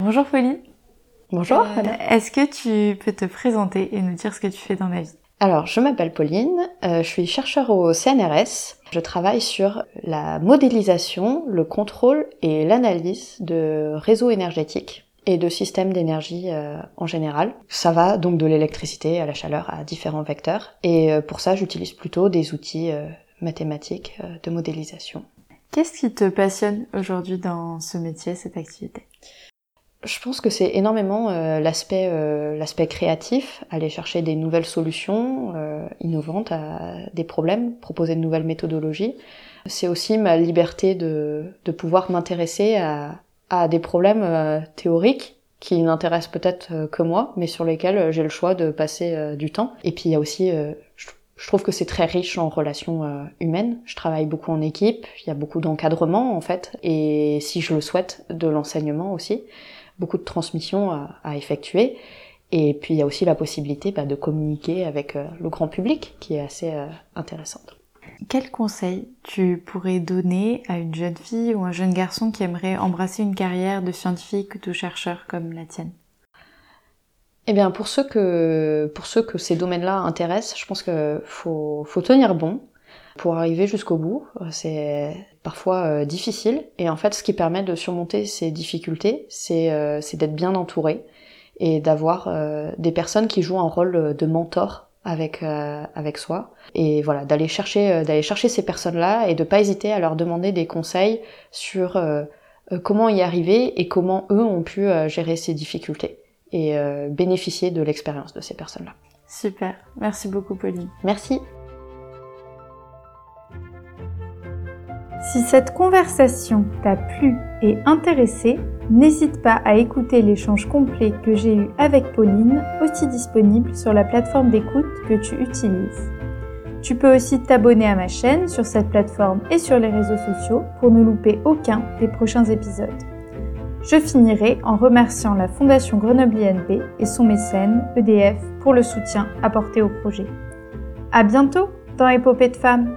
Bonjour Pauline. Bonjour. Euh, Est-ce que tu peux te présenter et nous dire ce que tu fais dans la vie? Alors, je m'appelle Pauline, euh, je suis chercheur au CNRS. Je travaille sur la modélisation, le contrôle et l'analyse de réseaux énergétiques et de systèmes d'énergie euh, en général. Ça va donc de l'électricité à la chaleur à différents vecteurs. Et pour ça, j'utilise plutôt des outils mathématiques de modélisation. Qu'est-ce qui te passionne aujourd'hui dans ce métier, cette activité? Je pense que c'est énormément euh, l'aspect euh, l'aspect créatif, aller chercher des nouvelles solutions euh, innovantes à des problèmes, proposer de nouvelles méthodologies. C'est aussi ma liberté de, de pouvoir m'intéresser à, à des problèmes théoriques qui n'intéressent peut-être que moi, mais sur lesquels j'ai le choix de passer du temps. Et puis il y a aussi, je, trouve que c'est très riche en relations humaines. Je travaille beaucoup en équipe, il y a beaucoup d'encadrement en fait, et si je le souhaite, de l'enseignement aussi, beaucoup de transmission à, à effectuer. Et puis il y a aussi la possibilité bah, de communiquer avec euh, le grand public, qui est assez euh, intéressante. Quel conseil tu pourrais donner à une jeune fille ou un jeune garçon qui aimerait embrasser une carrière de scientifique ou de chercheur comme la tienne? Eh bien, pour ceux que, pour ceux que ces domaines-là intéressent, je pense que faut, faut tenir bon pour arriver jusqu'au bout. C'est parfois euh, difficile. Et en fait, ce qui permet de surmonter ces difficultés, c'est euh, d'être bien entouré et d'avoir euh, des personnes qui jouent un rôle de mentor avec, euh, avec soi. Et voilà, d'aller chercher, d'aller chercher ces personnes-là et de pas hésiter à leur demander des conseils sur comment y arriver et comment eux ont pu gérer ces difficultés et bénéficier de l'expérience de ces personnes-là. Super, merci beaucoup Pauline. Merci. Si cette conversation t'a plu et intéressé, n'hésite pas à écouter l'échange complet que j'ai eu avec Pauline, aussi disponible sur la plateforme d'écoute que tu utilises. Tu peux aussi t'abonner à ma chaîne sur cette plateforme et sur les réseaux sociaux pour ne louper aucun des prochains épisodes. Je finirai en remerciant la Fondation Grenoble INP et son mécène EDF pour le soutien apporté au projet. À bientôt dans Épopée de femmes!